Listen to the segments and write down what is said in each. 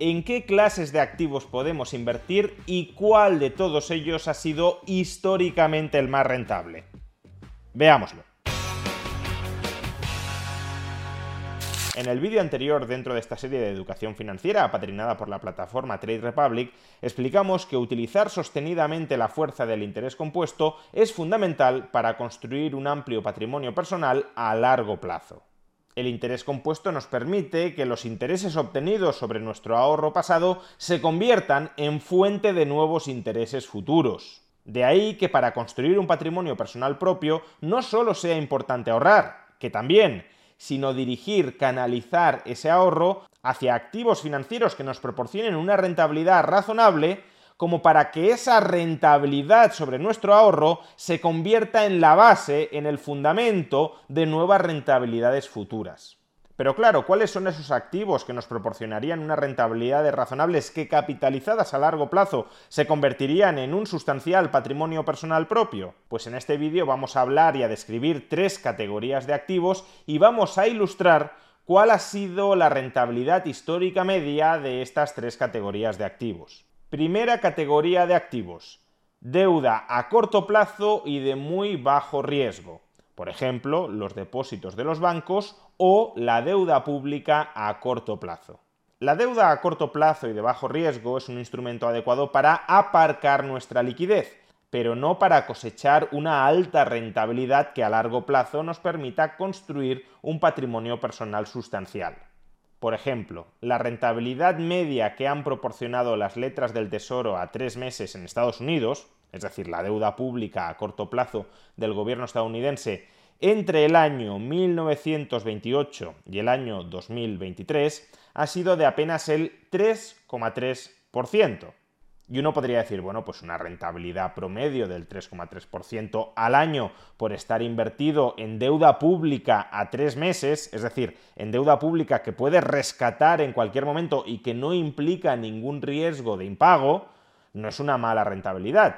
¿En qué clases de activos podemos invertir y cuál de todos ellos ha sido históricamente el más rentable? Veámoslo. En el vídeo anterior dentro de esta serie de educación financiera apadrinada por la plataforma Trade Republic, explicamos que utilizar sostenidamente la fuerza del interés compuesto es fundamental para construir un amplio patrimonio personal a largo plazo. El interés compuesto nos permite que los intereses obtenidos sobre nuestro ahorro pasado se conviertan en fuente de nuevos intereses futuros. De ahí que para construir un patrimonio personal propio no solo sea importante ahorrar, que también, sino dirigir, canalizar ese ahorro hacia activos financieros que nos proporcionen una rentabilidad razonable como para que esa rentabilidad sobre nuestro ahorro se convierta en la base, en el fundamento de nuevas rentabilidades futuras. Pero claro, ¿cuáles son esos activos que nos proporcionarían unas rentabilidades razonables que capitalizadas a largo plazo se convertirían en un sustancial patrimonio personal propio? Pues en este vídeo vamos a hablar y a describir tres categorías de activos y vamos a ilustrar cuál ha sido la rentabilidad histórica media de estas tres categorías de activos. Primera categoría de activos. Deuda a corto plazo y de muy bajo riesgo. Por ejemplo, los depósitos de los bancos o la deuda pública a corto plazo. La deuda a corto plazo y de bajo riesgo es un instrumento adecuado para aparcar nuestra liquidez, pero no para cosechar una alta rentabilidad que a largo plazo nos permita construir un patrimonio personal sustancial. Por ejemplo, la rentabilidad media que han proporcionado las letras del Tesoro a tres meses en Estados Unidos, es decir, la deuda pública a corto plazo del gobierno estadounidense entre el año 1928 y el año 2023, ha sido de apenas el 3,3%. Y uno podría decir, bueno, pues una rentabilidad promedio del 3,3% al año por estar invertido en deuda pública a tres meses, es decir, en deuda pública que puede rescatar en cualquier momento y que no implica ningún riesgo de impago, no es una mala rentabilidad.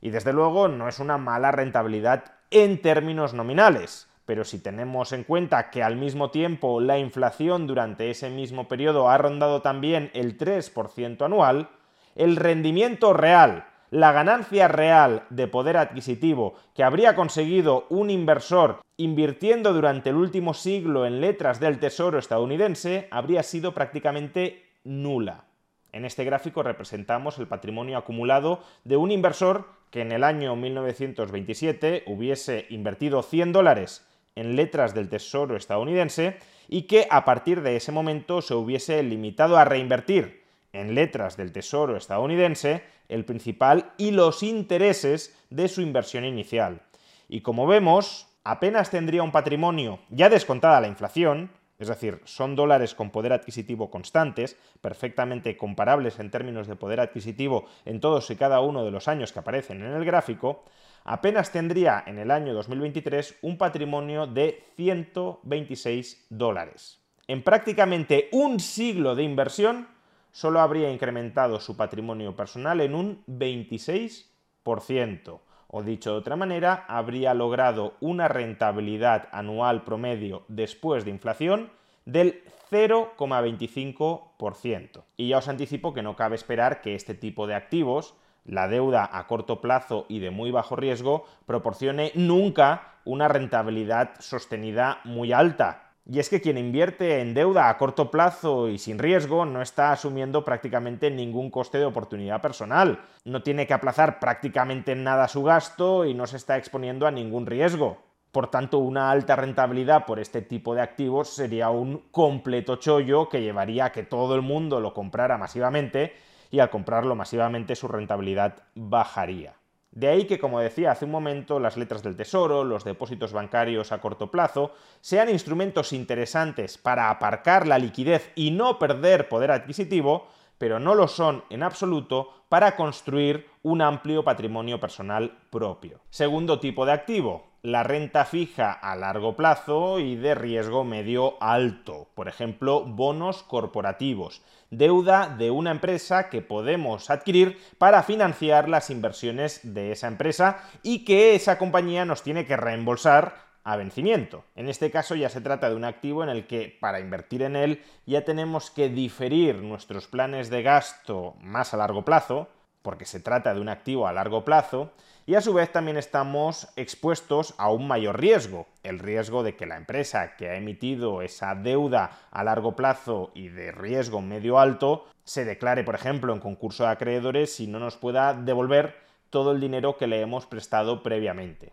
Y desde luego no es una mala rentabilidad en términos nominales. Pero si tenemos en cuenta que al mismo tiempo la inflación durante ese mismo periodo ha rondado también el 3% anual, el rendimiento real, la ganancia real de poder adquisitivo que habría conseguido un inversor invirtiendo durante el último siglo en letras del Tesoro estadounidense habría sido prácticamente nula. En este gráfico representamos el patrimonio acumulado de un inversor que en el año 1927 hubiese invertido 100 dólares en letras del Tesoro estadounidense y que a partir de ese momento se hubiese limitado a reinvertir en letras del Tesoro estadounidense el principal y los intereses de su inversión inicial. Y como vemos, apenas tendría un patrimonio ya descontada la inflación, es decir, son dólares con poder adquisitivo constantes, perfectamente comparables en términos de poder adquisitivo en todos y cada uno de los años que aparecen en el gráfico, apenas tendría en el año 2023 un patrimonio de 126 dólares. En prácticamente un siglo de inversión, solo habría incrementado su patrimonio personal en un 26%. O dicho de otra manera, habría logrado una rentabilidad anual promedio después de inflación del 0,25%. Y ya os anticipo que no cabe esperar que este tipo de activos, la deuda a corto plazo y de muy bajo riesgo, proporcione nunca una rentabilidad sostenida muy alta, y es que quien invierte en deuda a corto plazo y sin riesgo no está asumiendo prácticamente ningún coste de oportunidad personal, no tiene que aplazar prácticamente nada su gasto y no se está exponiendo a ningún riesgo. Por tanto, una alta rentabilidad por este tipo de activos sería un completo chollo que llevaría a que todo el mundo lo comprara masivamente y al comprarlo masivamente su rentabilidad bajaría. De ahí que, como decía hace un momento, las letras del tesoro, los depósitos bancarios a corto plazo, sean instrumentos interesantes para aparcar la liquidez y no perder poder adquisitivo, pero no lo son en absoluto para construir un amplio patrimonio personal propio. Segundo tipo de activo, la renta fija a largo plazo y de riesgo medio alto, por ejemplo, bonos corporativos, deuda de una empresa que podemos adquirir para financiar las inversiones de esa empresa y que esa compañía nos tiene que reembolsar a vencimiento. En este caso ya se trata de un activo en el que para invertir en él ya tenemos que diferir nuestros planes de gasto más a largo plazo, porque se trata de un activo a largo plazo, y a su vez también estamos expuestos a un mayor riesgo, el riesgo de que la empresa que ha emitido esa deuda a largo plazo y de riesgo medio alto se declare, por ejemplo, en concurso de acreedores y no nos pueda devolver todo el dinero que le hemos prestado previamente.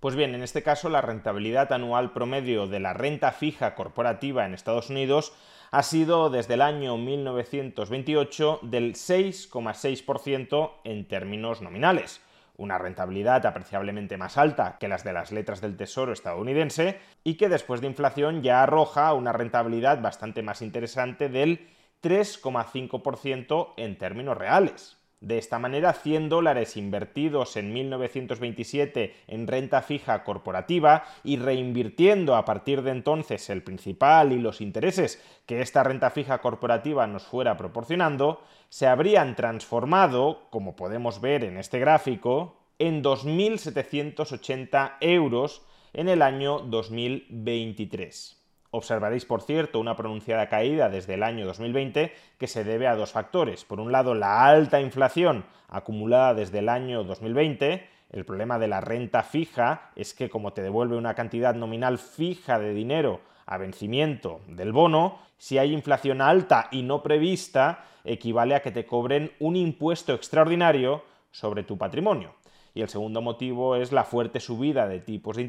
Pues bien, en este caso la rentabilidad anual promedio de la renta fija corporativa en Estados Unidos ha sido desde el año 1928 del 6,6% en términos nominales, una rentabilidad apreciablemente más alta que las de las letras del Tesoro estadounidense y que después de inflación ya arroja una rentabilidad bastante más interesante del 3,5% en términos reales. De esta manera, 100 dólares invertidos en 1927 en renta fija corporativa y reinvirtiendo a partir de entonces el principal y los intereses que esta renta fija corporativa nos fuera proporcionando, se habrían transformado, como podemos ver en este gráfico, en 2.780 euros en el año 2023. Observaréis, por cierto, una pronunciada caída desde el año 2020 que se debe a dos factores. Por un lado, la alta inflación acumulada desde el año 2020. El problema de la renta fija es que como te devuelve una cantidad nominal fija de dinero a vencimiento del bono, si hay inflación alta y no prevista, equivale a que te cobren un impuesto extraordinario sobre tu patrimonio. Y el segundo motivo es la fuerte subida de tipos de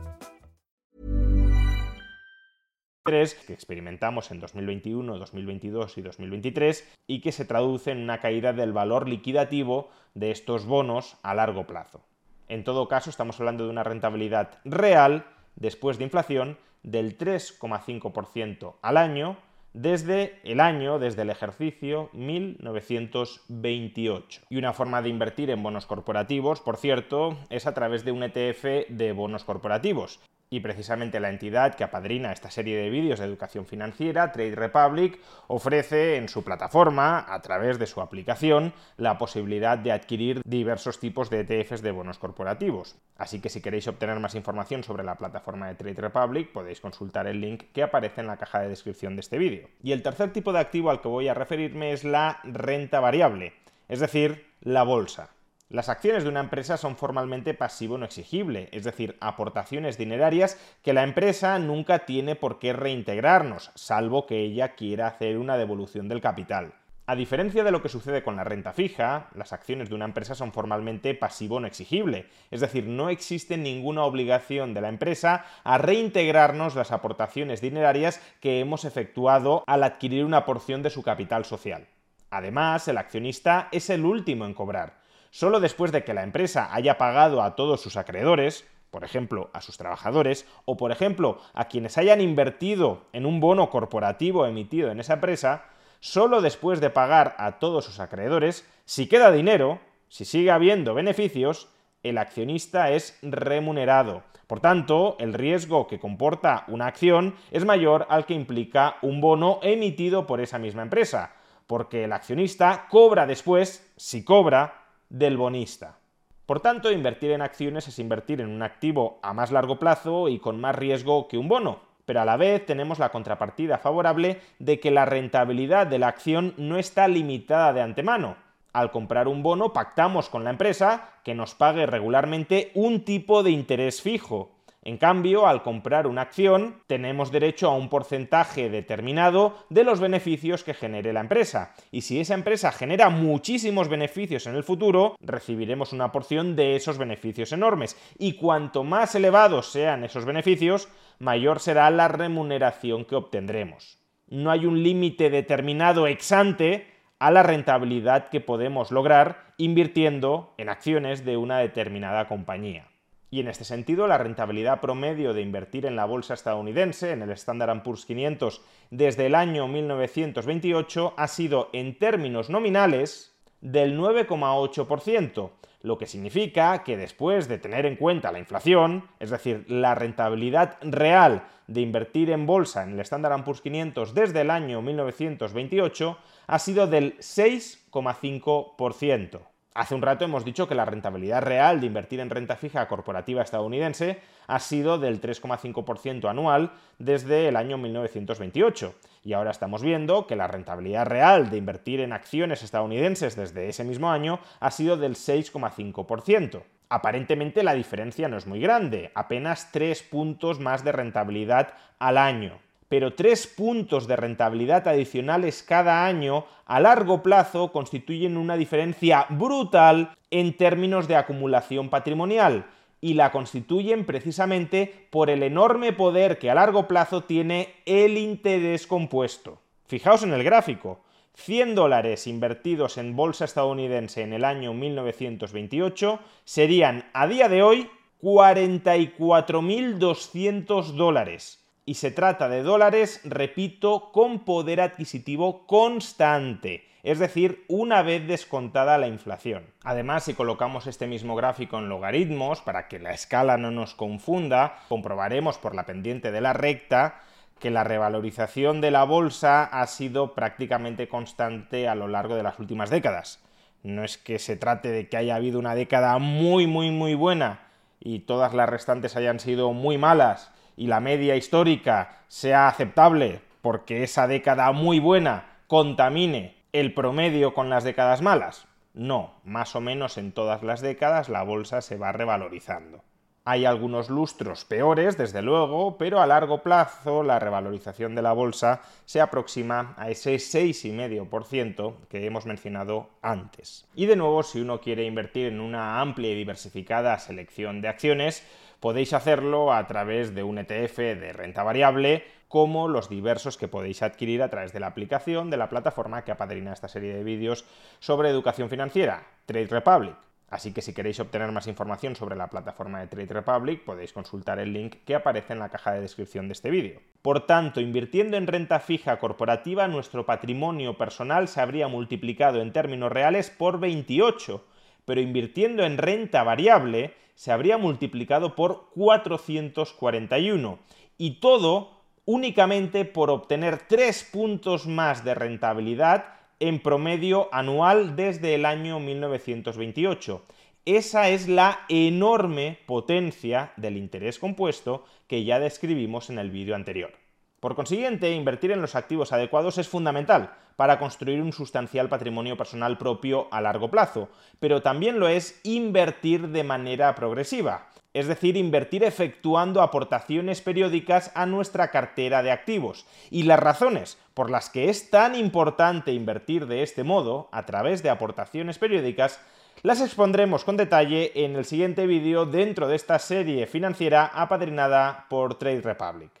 Que experimentamos en 2021, 2022 y 2023 y que se traduce en una caída del valor liquidativo de estos bonos a largo plazo. En todo caso, estamos hablando de una rentabilidad real después de inflación del 3,5% al año desde el año, desde el ejercicio 1928. Y una forma de invertir en bonos corporativos, por cierto, es a través de un ETF de bonos corporativos y precisamente la entidad que apadrina esta serie de vídeos de educación financiera, Trade Republic, ofrece en su plataforma, a través de su aplicación, la posibilidad de adquirir diversos tipos de ETFs de bonos corporativos. Así que si queréis obtener más información sobre la plataforma de Trade Republic, podéis consultar el link que aparece en la caja de descripción de este vídeo. Y el tercer tipo de activo al que voy a referirme es la renta variable, es decir, la bolsa. Las acciones de una empresa son formalmente pasivo no exigible, es decir, aportaciones dinerarias que la empresa nunca tiene por qué reintegrarnos, salvo que ella quiera hacer una devolución del capital. A diferencia de lo que sucede con la renta fija, las acciones de una empresa son formalmente pasivo no exigible, es decir, no existe ninguna obligación de la empresa a reintegrarnos las aportaciones dinerarias que hemos efectuado al adquirir una porción de su capital social. Además, el accionista es el último en cobrar solo después de que la empresa haya pagado a todos sus acreedores, por ejemplo, a sus trabajadores, o por ejemplo, a quienes hayan invertido en un bono corporativo emitido en esa empresa, solo después de pagar a todos sus acreedores, si queda dinero, si sigue habiendo beneficios, el accionista es remunerado. Por tanto, el riesgo que comporta una acción es mayor al que implica un bono emitido por esa misma empresa, porque el accionista cobra después, si cobra, del bonista. Por tanto, invertir en acciones es invertir en un activo a más largo plazo y con más riesgo que un bono, pero a la vez tenemos la contrapartida favorable de que la rentabilidad de la acción no está limitada de antemano. Al comprar un bono pactamos con la empresa que nos pague regularmente un tipo de interés fijo, en cambio, al comprar una acción, tenemos derecho a un porcentaje determinado de los beneficios que genere la empresa. Y si esa empresa genera muchísimos beneficios en el futuro, recibiremos una porción de esos beneficios enormes. Y cuanto más elevados sean esos beneficios, mayor será la remuneración que obtendremos. No hay un límite determinado ex ante a la rentabilidad que podemos lograr invirtiendo en acciones de una determinada compañía. Y en este sentido, la rentabilidad promedio de invertir en la bolsa estadounidense, en el Standard Poor's 500, desde el año 1928 ha sido, en términos nominales, del 9,8%, lo que significa que después de tener en cuenta la inflación, es decir, la rentabilidad real de invertir en bolsa en el Standard Poor's 500 desde el año 1928 ha sido del 6,5%. Hace un rato hemos dicho que la rentabilidad real de invertir en renta fija corporativa estadounidense ha sido del 3,5% anual desde el año 1928. Y ahora estamos viendo que la rentabilidad real de invertir en acciones estadounidenses desde ese mismo año ha sido del 6,5%. Aparentemente la diferencia no es muy grande, apenas 3 puntos más de rentabilidad al año pero tres puntos de rentabilidad adicionales cada año a largo plazo constituyen una diferencia brutal en términos de acumulación patrimonial y la constituyen precisamente por el enorme poder que a largo plazo tiene el interés compuesto. Fijaos en el gráfico. 100 dólares invertidos en bolsa estadounidense en el año 1928 serían a día de hoy 44.200 dólares y se trata de dólares, repito, con poder adquisitivo constante, es decir, una vez descontada la inflación. Además, si colocamos este mismo gráfico en logaritmos, para que la escala no nos confunda, comprobaremos por la pendiente de la recta que la revalorización de la bolsa ha sido prácticamente constante a lo largo de las últimas décadas. No es que se trate de que haya habido una década muy, muy, muy buena y todas las restantes hayan sido muy malas y la media histórica sea aceptable porque esa década muy buena contamine el promedio con las décadas malas? No, más o menos en todas las décadas la bolsa se va revalorizando. Hay algunos lustros peores, desde luego, pero a largo plazo la revalorización de la bolsa se aproxima a ese 6,5% que hemos mencionado antes. Y de nuevo, si uno quiere invertir en una amplia y diversificada selección de acciones, podéis hacerlo a través de un ETF de renta variable, como los diversos que podéis adquirir a través de la aplicación de la plataforma que apadrina esta serie de vídeos sobre educación financiera, Trade Republic. Así que si queréis obtener más información sobre la plataforma de Trade Republic, podéis consultar el link que aparece en la caja de descripción de este vídeo. Por tanto, invirtiendo en renta fija corporativa, nuestro patrimonio personal se habría multiplicado en términos reales por 28, pero invirtiendo en renta variable se habría multiplicado por 441. Y todo únicamente por obtener 3 puntos más de rentabilidad en promedio anual desde el año 1928. Esa es la enorme potencia del interés compuesto que ya describimos en el vídeo anterior. Por consiguiente, invertir en los activos adecuados es fundamental para construir un sustancial patrimonio personal propio a largo plazo, pero también lo es invertir de manera progresiva, es decir, invertir efectuando aportaciones periódicas a nuestra cartera de activos. Y las razones por las que es tan importante invertir de este modo, a través de aportaciones periódicas, las expondremos con detalle en el siguiente vídeo dentro de esta serie financiera apadrinada por Trade Republic.